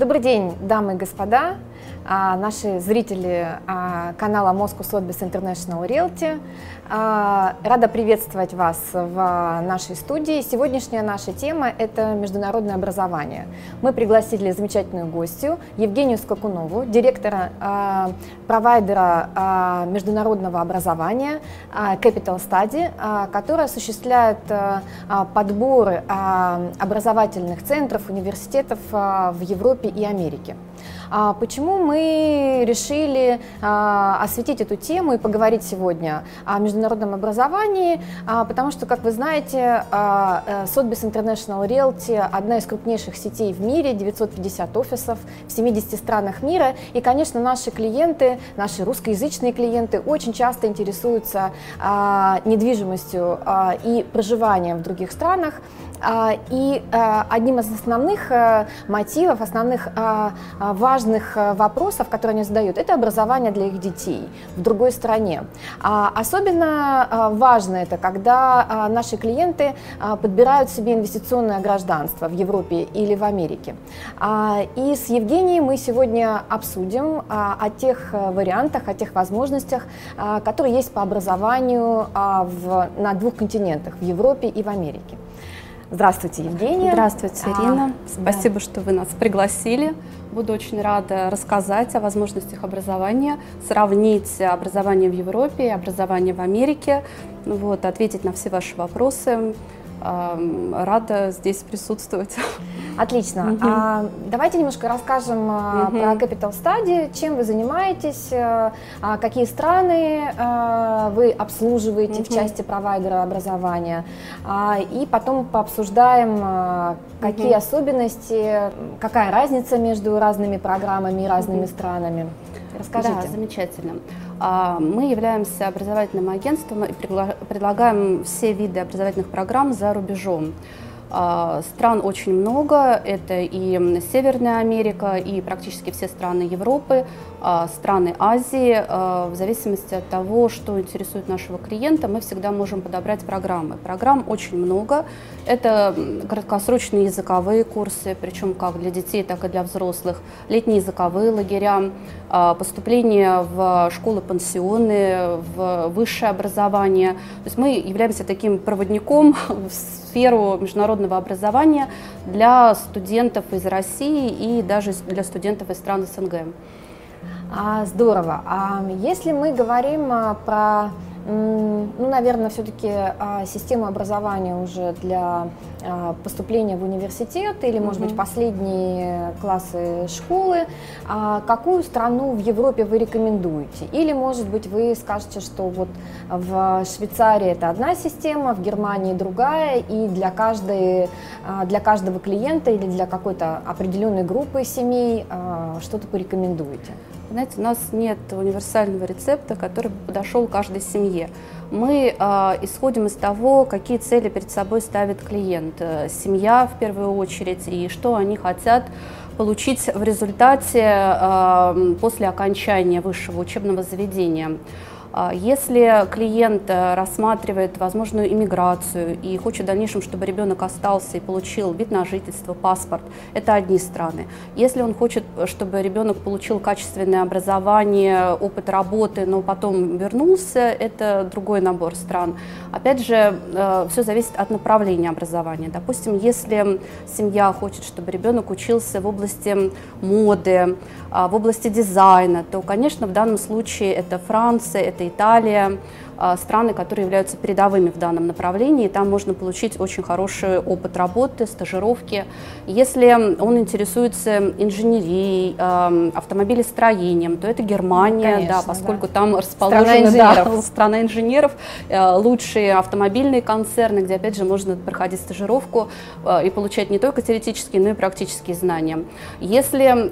Добрый день, дамы и господа, а, наши зрители а, канала Moscow Sotheby's International Realty. А, рада приветствовать вас в нашей студии. Сегодняшняя наша тема – это международное образование. Мы пригласили замечательную гостью Евгению Скакунову, директора провайдера международного образования Capital Study, которая осуществляет подборы образовательных центров, университетов в Европе и Америке. А почему мы решили а, осветить эту тему и поговорить сегодня о международном образовании? А, потому что, как вы знаете, Sotheby's International Realty – одна из крупнейших сетей в мире, 950 офисов в 70 странах мира. И, конечно, наши клиенты, наши русскоязычные клиенты очень часто интересуются недвижимостью и проживанием в других странах. И одним из основных э, мотивов, основных важных э, вопросов, которые они задают, это образование для их детей в другой стране. Особенно э, важно это, когда наши клиенты подбирают себе инвестиционное гражданство в Европе или в Америке. И с Евгением мы сегодня обсудим о тех вариантах, о тех возможностях, которые есть по образованию на двух континентах, в Европе и в Америке. Здравствуйте, Евгения. Здравствуйте, Ирина. А, Спасибо, да. что вы нас пригласили. Буду очень рада рассказать о возможностях образования, сравнить образование в Европе и образование в Америке, вот, ответить на все ваши вопросы. Рада здесь присутствовать. Отлично. Угу. А, давайте немножко расскажем угу. про Capital Study, чем вы занимаетесь, а, какие страны а, вы обслуживаете угу. в части провайдера образования, а, и потом пообсуждаем, а, какие угу. особенности, какая разница между разными программами и разными угу. странами. Расскажите. Да, замечательно. Мы являемся образовательным агентством и предлагаем все виды образовательных программ за рубежом. А, стран очень много, это и Северная Америка, и практически все страны Европы, а, страны Азии. А, в зависимости от того, что интересует нашего клиента, мы всегда можем подобрать программы. Программ очень много. Это краткосрочные языковые курсы, причем как для детей, так и для взрослых, летние языковые лагеря, поступление в школы-пансионы, в высшее образование. То есть мы являемся таким проводником в сферу международного образования для студентов из России и даже для студентов из стран СНГ. А, здорово. А если мы говорим а, про ну, наверное, все-таки а, система образования уже для а, поступления в университет или, может быть, последние классы школы. А какую страну в Европе вы рекомендуете? Или, может быть, вы скажете, что вот в Швейцарии это одна система, в Германии другая, и для, каждой, для каждого клиента или для какой-то определенной группы семей что-то порекомендуете? Знаете, у нас нет универсального рецепта, который бы подошел каждой семье. Мы э, исходим из того, какие цели перед собой ставит клиент, э, семья в первую очередь, и что они хотят получить в результате э, после окончания высшего учебного заведения. А если клиент э, рассматривает возможную иммиграцию и хочет в дальнейшем, чтобы ребенок остался и получил вид на жительство, паспорт, это одни страны. Если он хочет, чтобы ребенок получил качественное образование, опыт работы, но потом вернулся, это другой набор стран. Опять же, э, все зависит от направления образования. Допустим, если семья хочет, чтобы ребенок учился в области моды, а, в области дизайна, то, конечно, в данном случае это Франция, это Италия, а, страны, которые являются передовыми в данном направлении. Там можно получить очень хороший опыт работы, стажировки. Если он интересуется инженерией, автомобилестроением, то это Германия, Конечно, да, поскольку да. там расположены страна инженеров, да, страна инженеров лучшие автомобильные концерны, где опять же можно проходить стажировку э, и получать не только теоретические, но и практические знания. Если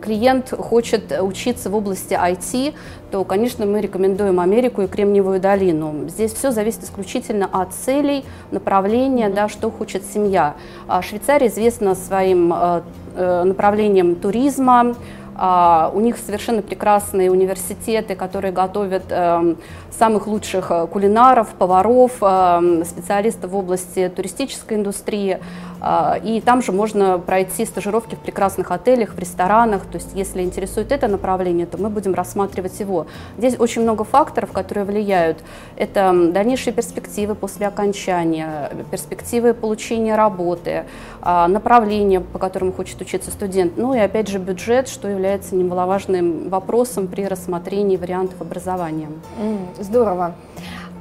клиент хочет учиться в области IT, то, конечно, мы рекомендуем Америку и Кремниевую долину. Здесь все зависит исключительно от целей, направления, да, что хочет семья. А Швейцария известна своим э, э, направлением туризма, А, у них совершенно прекрасные университеты, которые готовят эм, самых лучших э, кулинаров, поваров, эм, специалистов в области туристической индустрии. А, и там же можно пройти стажировки в прекрасных отелях, в ресторанах. То есть если интересует это направление, то мы будем рассматривать его. Здесь очень много факторов, которые влияют. Это дальнейшие перспективы после окончания, перспективы получения работы, а, направления, по которым хочет учиться студент. Ну и опять же бюджет, что является немаловажным вопросом при рассмотрении вариантов образования. Здорово.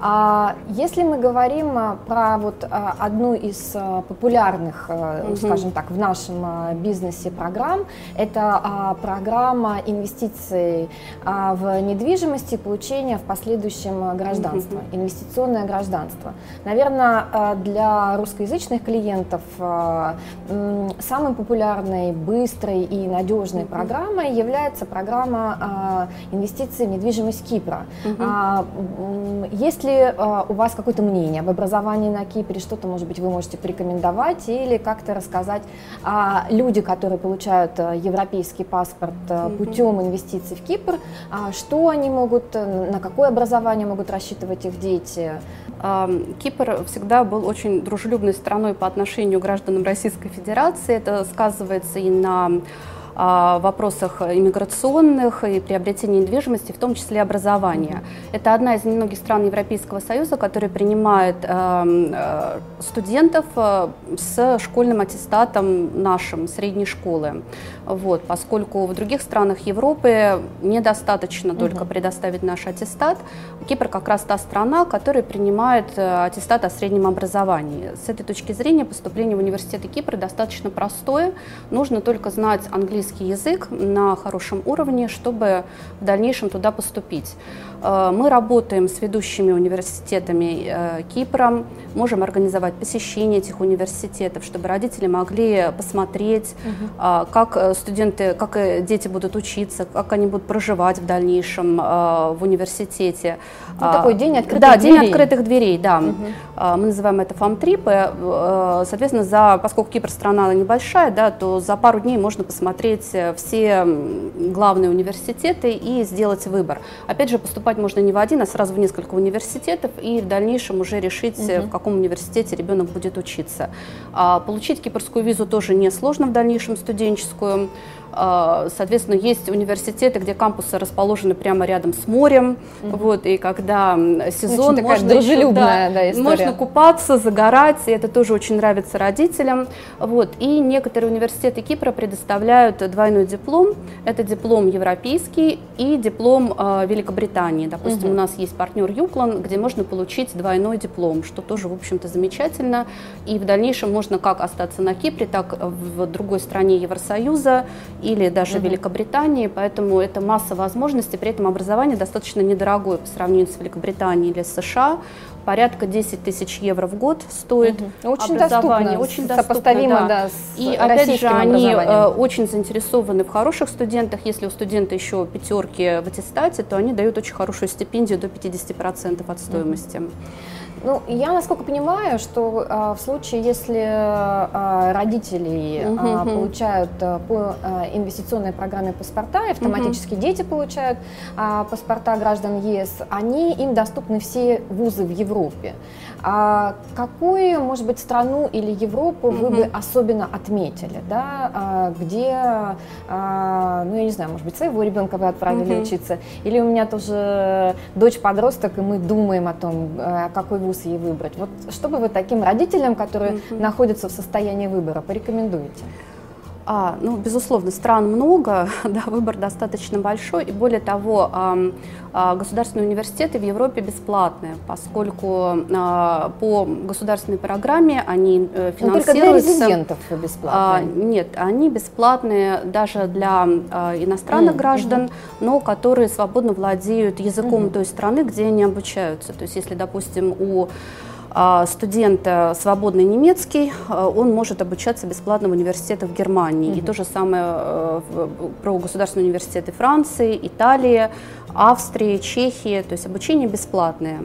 А если мы говорим а, про вот а, одну из а, популярных, угу. скажем так, в нашем бизнесе программ, это программа инвестиций в недвижимость и получения в последующем гражданства, угу. инвестиционное гражданство. Наверное, для русскоязычных клиентов самой популярной, быстрой и надежной угу. программой является программа инвестиций в недвижимость Кипра. Угу. Есть ли э, у вас какое-то мнение об образовании на Кипре, что-то, может быть, вы можете порекомендовать или как-то рассказать, а, люди, которые получают э, европейский паспорт mm-hmm. путем инвестиций в Кипр, а, что они могут, на какое образование могут рассчитывать их дети? Кипр всегда был очень дружелюбной страной по отношению к гражданам Российской Федерации. Это сказывается и на в вопросах иммиграционных и приобретения недвижимости, в том числе образования. Это одна из немногих стран Европейского Союза, которая принимает эм, э, студентов э, с школьным аттестатом нашим, средней школы. Вот, поскольку в других странах Европы недостаточно угу. только предоставить наш аттестат. Кипр как раз та страна, которая принимает э, аттестат о среднем образовании. С этой точки зрения поступление в университет Кипра достаточно простое. Нужно только знать английский английский язык на хорошем уровне, чтобы в дальнейшем туда поступить. Э, мы работаем с ведущими университетами э, Кипра, можем организовать посещение этих университетов, чтобы родители могли посмотреть, угу. как э, студенты, как дети будут учиться, как они будут проживать в дальнейшем в университете. Ну, такой день открытых да, дверей. день открытых дверей, да. Угу. Мы называем это фам-трипы. Соответственно, за, поскольку Кипр страна небольшая, да, то за пару дней можно посмотреть все главные университеты и сделать выбор. Опять же, поступать можно не в один, а сразу в несколько университетов и в дальнейшем уже решить, угу. в каком университете ребенок будет учиться. А получить кипрскую визу тоже несложно в дальнейшем студенческую. А, соответственно, есть университеты, где кампусы расположены прямо рядом с морем, mm-hmm. вот, и когда сезон, очень можно, еще, да, да, можно купаться, загорать, и это тоже очень нравится родителям. Вот. И некоторые университеты Кипра предоставляют двойной диплом. Это диплом европейский и диплом э, Великобритании. Допустим, mm-hmm. у нас есть партнер Юклан, где можно получить двойной диплом, что тоже, в общем-то, замечательно. И в дальнейшем можно как остаться на Кипре, так в другой стране Евросоюза или даже угу. Великобритании, поэтому это масса возможностей, при этом образование достаточно недорогое по сравнению с Великобританией или США, порядка 10 тысяч евро в год стоит угу. очень образование, доступно, очень доступно, сопоставимо, да. да с И опять же, они э, очень заинтересованы в хороших студентах. Если у студента еще пятерки в аттестате, то они дают очень хорошую стипендию до 50% от стоимости. Угу. Ну, я насколько понимаю, что а, в случае, если а, родители угу, а, получают а, по а, инвестиционной программе паспорта, и автоматически угу. дети получают а, паспорта граждан ЕС, они им доступны все вузы в Европе. А какую, может быть, страну или Европу вы бы особенно отметили, да, а, где, а, ну, я не знаю, может быть, своего ребенка вы отправили учиться, или у меня тоже дочь подросток, и мы думаем о том, а, какой вуз ей выбрать. Вот что бы вы таким родителям, которые находятся в состоянии выбора, порекомендуете? А, ну, безусловно, стран много, да, выбор достаточно большой, и более того, а, а, государственные университеты в Европе бесплатные, поскольку а, по государственной программе они финансируются... Но только для резидентов бесплатные? А, нет, они бесплатные даже для а, иностранных mm, граждан, mm но которые свободно владеют языком mm той страны, где они обучаются. То есть, если, допустим, у студент свободный немецкий, а, он может обучаться бесплатно в университетах Германии. Mm-hmm. И то же самое э, про государственные университеты Франции, Италии, Австрии, Чехии. То есть обучение бесплатное.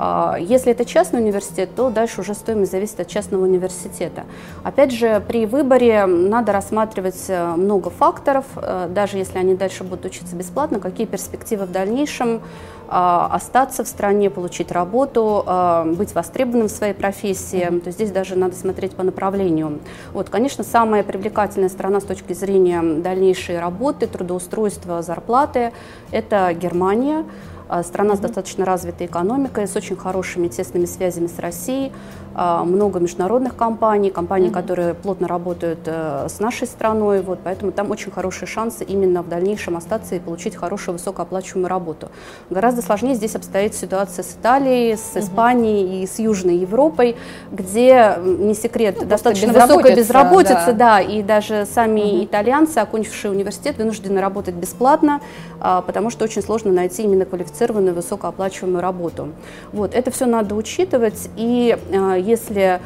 А, если это частный университет, то дальше уже стоимость зависит от частного университета. Опять же, при выборе надо рассматривать э, много факторов, э, даже если они дальше будут учиться бесплатно, какие перспективы в дальнейшем, а, остаться в стране, получить работу, а, быть востребованным в своей профессии. То есть здесь даже надо смотреть по направлению. Вот, конечно, самая привлекательная страна с точки зрения дальнейшей работы, трудоустройства, зарплаты – это Германия. А, страна с достаточно развитой экономикой, с очень хорошими тесными связями с Россией, а, много международных компаний, компаний, mm-hmm. которые плотно работают э, с нашей страной, вот, поэтому там очень хорошие шансы именно в дальнейшем остаться и получить хорошую высокооплачиваемую работу. Гораздо сложнее здесь обстоит ситуация с Италией, с Испанией mm-hmm. и с Южной Европой, где, не секрет, ну, достаточно высокая безработица, да. да, и даже сами mm-hmm. итальянцы, окончившие университет, вынуждены работать бесплатно, а, потому что очень сложно найти именно квалифицированную высокооплачиваемую работу. Вот, это все надо учитывать, и а, если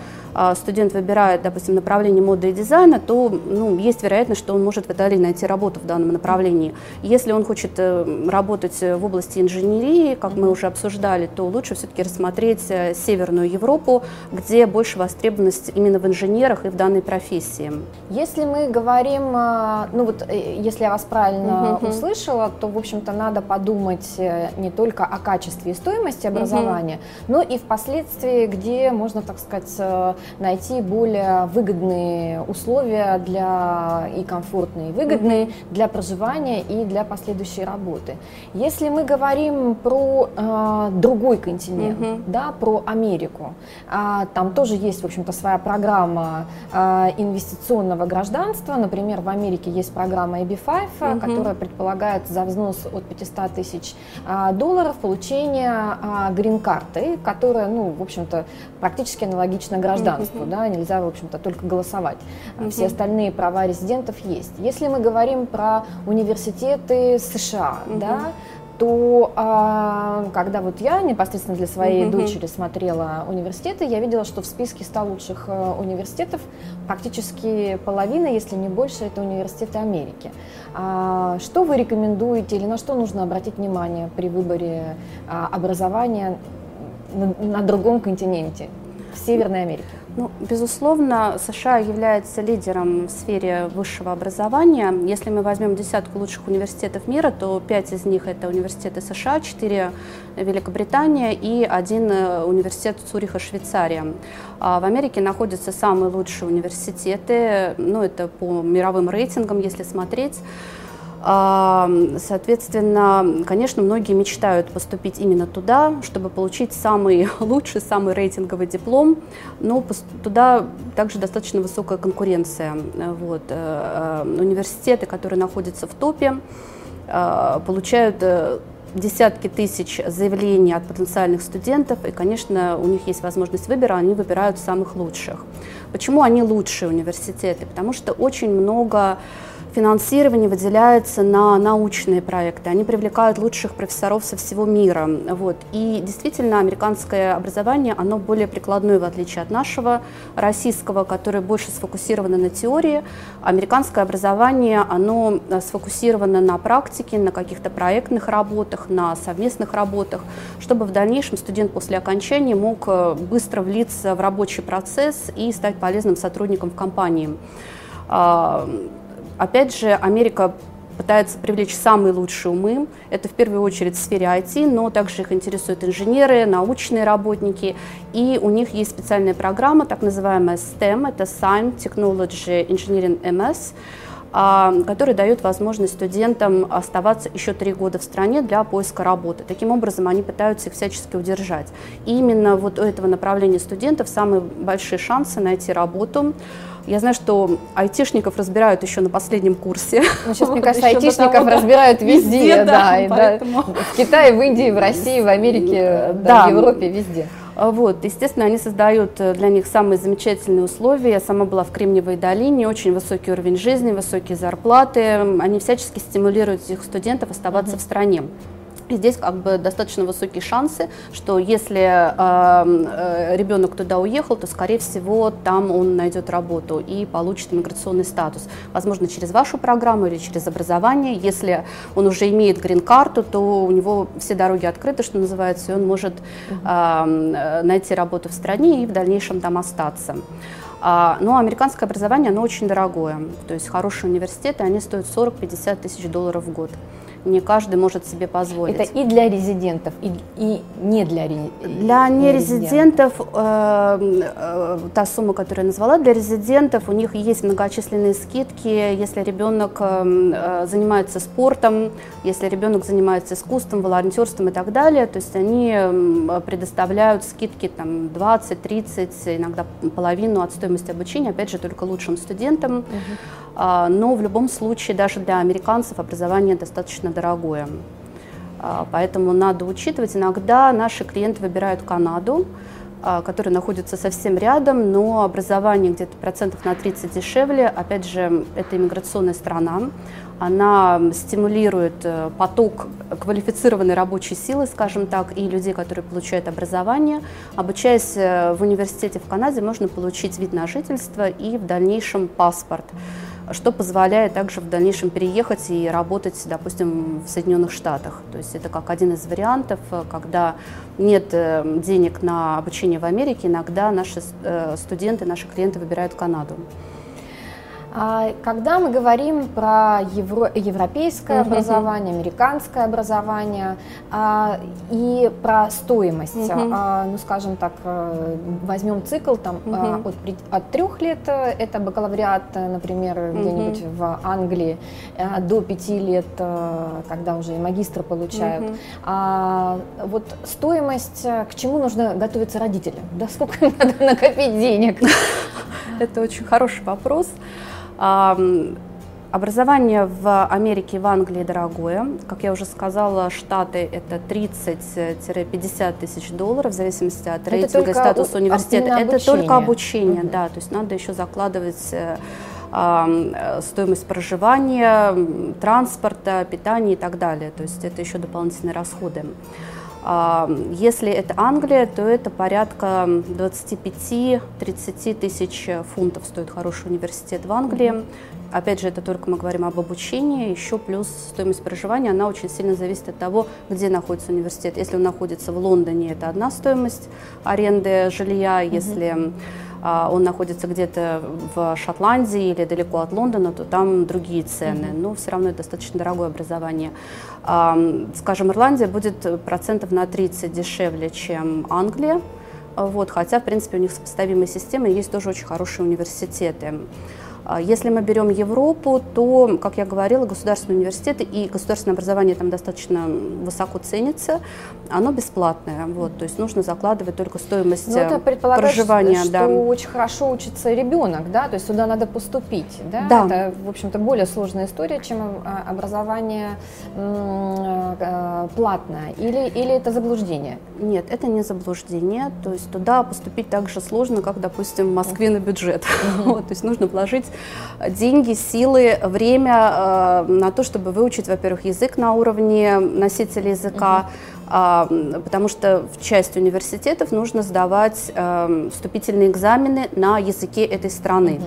студент выбирает, допустим, направление моды и дизайна, то ну, есть вероятность, что он может в Италии найти работу в данном направлении. Если он хочет э, работать в области инженерии, как мы уже обсуждали, то лучше все-таки рассмотреть э, Северную Европу, где больше востребованность именно в инженерах и в данной профессии. Если мы говорим, э, ну вот, если я вас правильно uh-huh. услышала, то, в общем-то, надо подумать не только о качестве и стоимости образования, uh-huh. но и впоследствии, где можно, так сказать, найти более выгодные условия для и комфортные, и выгодные для проживания и для последующей работы. Если мы говорим про э, другой континент, mm-hmm. да, про Америку, э, там тоже есть, в общем-то, своя программа э, инвестиционного гражданства. Например, в Америке есть программа AB5, mm-hmm. которая предполагает за взнос от 500 тысяч э, долларов получение э, грин-карты, которая, ну, в общем-то, практически аналогична гражданству гражданству, да, нельзя, в общем-то, только голосовать. Угу. Все остальные права резидентов есть. Если мы говорим про университеты США, да, то а, когда вот я непосредственно для своей mm-hmm. дочери смотрела университеты, я видела, что в списке 100 лучших э, университетов практически половина, если не больше, это университеты Америки. А, что вы рекомендуете или на что нужно обратить внимание при выборе а, образования на, на другом континенте, в Северной Америке? Ну, безусловно, США является лидером в сфере высшего образования. Если мы возьмем десятку лучших университетов мира, то пять из них это университеты США, четыре Великобритания и один э, университет Цюриха, Швейцария. А в Америке находятся самые лучшие университеты, ну, это по мировым рейтингам, если смотреть. Соответственно, конечно, многие мечтают поступить именно туда, чтобы получить самый лучший, самый рейтинговый диплом, но туда также достаточно высокая конкуренция. Вот. Э, э, университеты, которые находятся в топе, э, получают десятки тысяч заявлений от потенциальных студентов, и, конечно, у них есть возможность выбора, они выбирают самых лучших. Почему они лучшие университеты? Потому что очень много финансирование выделяется на научные проекты. Они привлекают лучших профессоров со всего мира. Вот. И действительно, американское образование, оно более прикладное, в отличие от нашего российского, которое больше сфокусировано на теории. Американское образование, оно э, сфокусировано на практике, на каких-то проектных работах, на совместных работах, чтобы в дальнейшем студент после окончания мог э, быстро влиться в рабочий процесс и стать полезным сотрудником в компании. Опять же, Америка пытается привлечь самые лучшие умы. Это в первую очередь в сфере IT, но также их интересуют инженеры, научные работники. И у них есть специальная программа, так называемая STEM, это Science, Technology, Engineering, MS, а, который дает возможность студентам оставаться еще три года в стране для поиска работы. Таким образом, они пытаются их всячески удержать. И именно вот у этого направления студентов самые большие шансы найти работу. Я знаю, что айтишников разбирают еще на последнем курсе. Ну, сейчас, мне кажется, айтишников разбирают везде, везде да, да поэтому... да, в Китае, в Индии, в России, в Америке, да, да, в Европе, везде. А, вот, естественно, они создают э, для них самые замечательные условия. Я сама была в Кремниевой долине, очень высокий уровень жизни, высокие зарплаты. Они всячески стимулируют этих студентов оставаться mm-hmm. в стране. И здесь как бы достаточно высокие шансы, что если э, э, ребенок туда уехал, то, скорее всего, там он найдет работу и получит миграционный статус. Возможно, через вашу программу или через образование. Если он уже имеет грин-карту, то у него все дороги открыты, что называется, и он может э, найти работу в стране и в дальнейшем там остаться. А, но американское образование, оно очень дорогое. То есть хорошие университеты, они стоят 40-50 тысяч долларов в год не каждый может себе позволить. Это и для резидентов, и, и не для Для нерезидентов, э, э, та сумма, которую я назвала, для резидентов у них есть многочисленные скидки, если ребенок э, э занимается спортом, если ребенок занимается искусством, волонтерством и так далее, то есть они предоставляют скидки там 20, 30, иногда половину от стоимости обучения, опять же, только лучшим студентам. Угу. Но в любом случае даже для американцев образование достаточно дорогое. А, поэтому надо учитывать. Иногда наши клиенты выбирают Канаду, а, которая находится совсем рядом, но образование где-то процентов на 30 дешевле. Опять же, это иммиграционная страна. Она стимулирует э, поток квалифицированной рабочей силы, скажем так, и людей, которые получают образование. Обучаясь э, в университете в Канаде, можно получить вид на жительство и в дальнейшем паспорт что позволяет также в дальнейшем переехать и работать, допустим, в Соединенных Штатах. То есть это как один из вариантов, когда нет э, денег на обучение в Америке, иногда наши э, студенты, наши клиенты выбирают Канаду. А, когда мы говорим про евро, европейское mm-hmm. образование, американское образование а, и про стоимость, mm-hmm. а, ну скажем так, э, возьмем цикл там mm-hmm. от, от трех лет э, это бакалавриат, э, например, mm-hmm. где-нибудь в Англии, до пяти лет, когда уже и магистр получают. Mm-hmm. А, вот стоимость, к чему нужно готовиться родителям? Да сколько им надо накопить денег? Это очень хороший вопрос. Образование в Америке и в Англии дорогое. Как я уже сказала, штаты это 30-50 тысяч долларов в зависимости от рейтинга и статуса университета. Это только обучение, mm-hmm. да. То есть надо еще закладывать э, стоимость проживания, транспорта, питания и так далее. То есть это еще дополнительные расходы. Если это Англия, то это порядка 25-30 тысяч фунтов стоит хороший университет в Англии. Опять же, это только мы говорим об обучении, еще плюс стоимость проживания, она очень сильно зависит от того, где находится университет. Если он находится в Лондоне, это одна стоимость аренды жилья, если а, он находится где-то в Шотландии или далеко от Лондона, то там другие цены. Но все равно это достаточно дорогое образование. А, скажем, Ирландия будет процентов на 30 дешевле, чем Англия. Вот, хотя, в принципе, у них сопоставимые системы, есть тоже очень хорошие университеты. А если мы берем Европу, то, как я говорила, государственные университеты и государственное образование там достаточно высоко ценится, оно бесплатное, вот, то есть нужно закладывать только стоимость Но это проживания. что да. очень хорошо учится ребенок, да, то есть сюда надо поступить, да, да. это, в общем-то, более сложная история, чем а, образование э, платное, или, или это заблуждение? Нет, это не заблуждение, то есть туда поступить так же сложно, как, допустим, в Москве на бюджет, вот, то есть нужно вложить деньги, силы, время э, на то, чтобы выучить, во-первых, язык на уровне носителя языка, э, потому что в части университетов нужно сдавать э, вступительные экзамены на языке этой страны.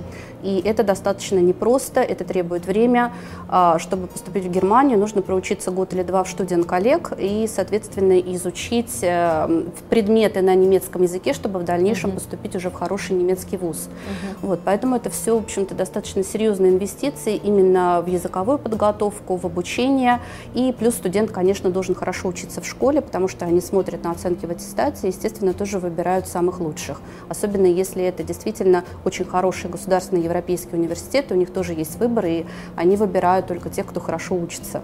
И это достаточно непросто, это требует время. А, чтобы поступить в Германию, нужно проучиться год или два в студент-коллег и, соответственно, изучить э, предметы на немецком языке, чтобы в дальнейшем uh-huh. поступить уже в хороший немецкий вуз. Uh-huh. Вот, поэтому это все, в общем-то, достаточно серьезные инвестиции именно в языковую подготовку, в обучение. И плюс студент, конечно, должен хорошо учиться в школе, потому что они смотрят на оценки в аттестате и, естественно, тоже выбирают самых лучших. Особенно если это действительно очень хороший государственный европейские университеты, у них тоже есть выбор, и они выбирают только тех, кто хорошо учится.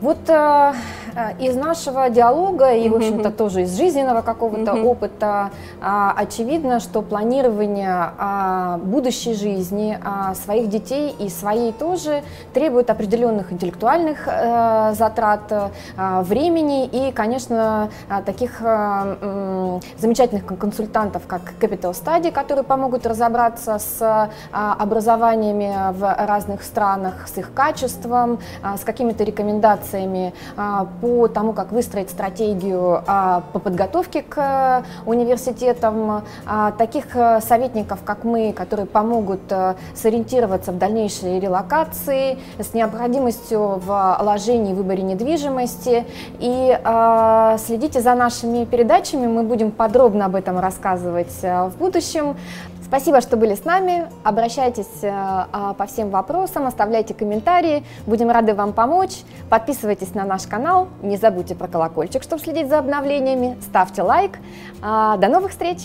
Вот э, э, из нашего диалога и, в общем-то, тоже из жизненного какого-то опыта э, очевидно, что планирование э, будущей жизни э, своих детей и своей тоже требует определенных интеллектуальных э, затрат, э, времени и, конечно, э, таких э, э, замечательных консультантов, как Capital Study, которые помогут разобраться с э, образованиями в разных странах, с их качеством, э, с какими-то рекомендациями рекомендациями по тому, как выстроить стратегию по подготовке к университетам, таких советников, как мы, которые помогут сориентироваться в дальнейшей релокации, с необходимостью в вложении и выборе недвижимости. И следите за нашими передачами, мы будем подробно об этом рассказывать в будущем. Спасибо, что были с нами. Обращайтесь э, а, по всем вопросам, оставляйте комментарии. Будем рады вам помочь. Подписывайтесь на наш канал. Не забудьте про колокольчик, чтобы следить за обновлениями. Ставьте лайк. А, до новых встреч!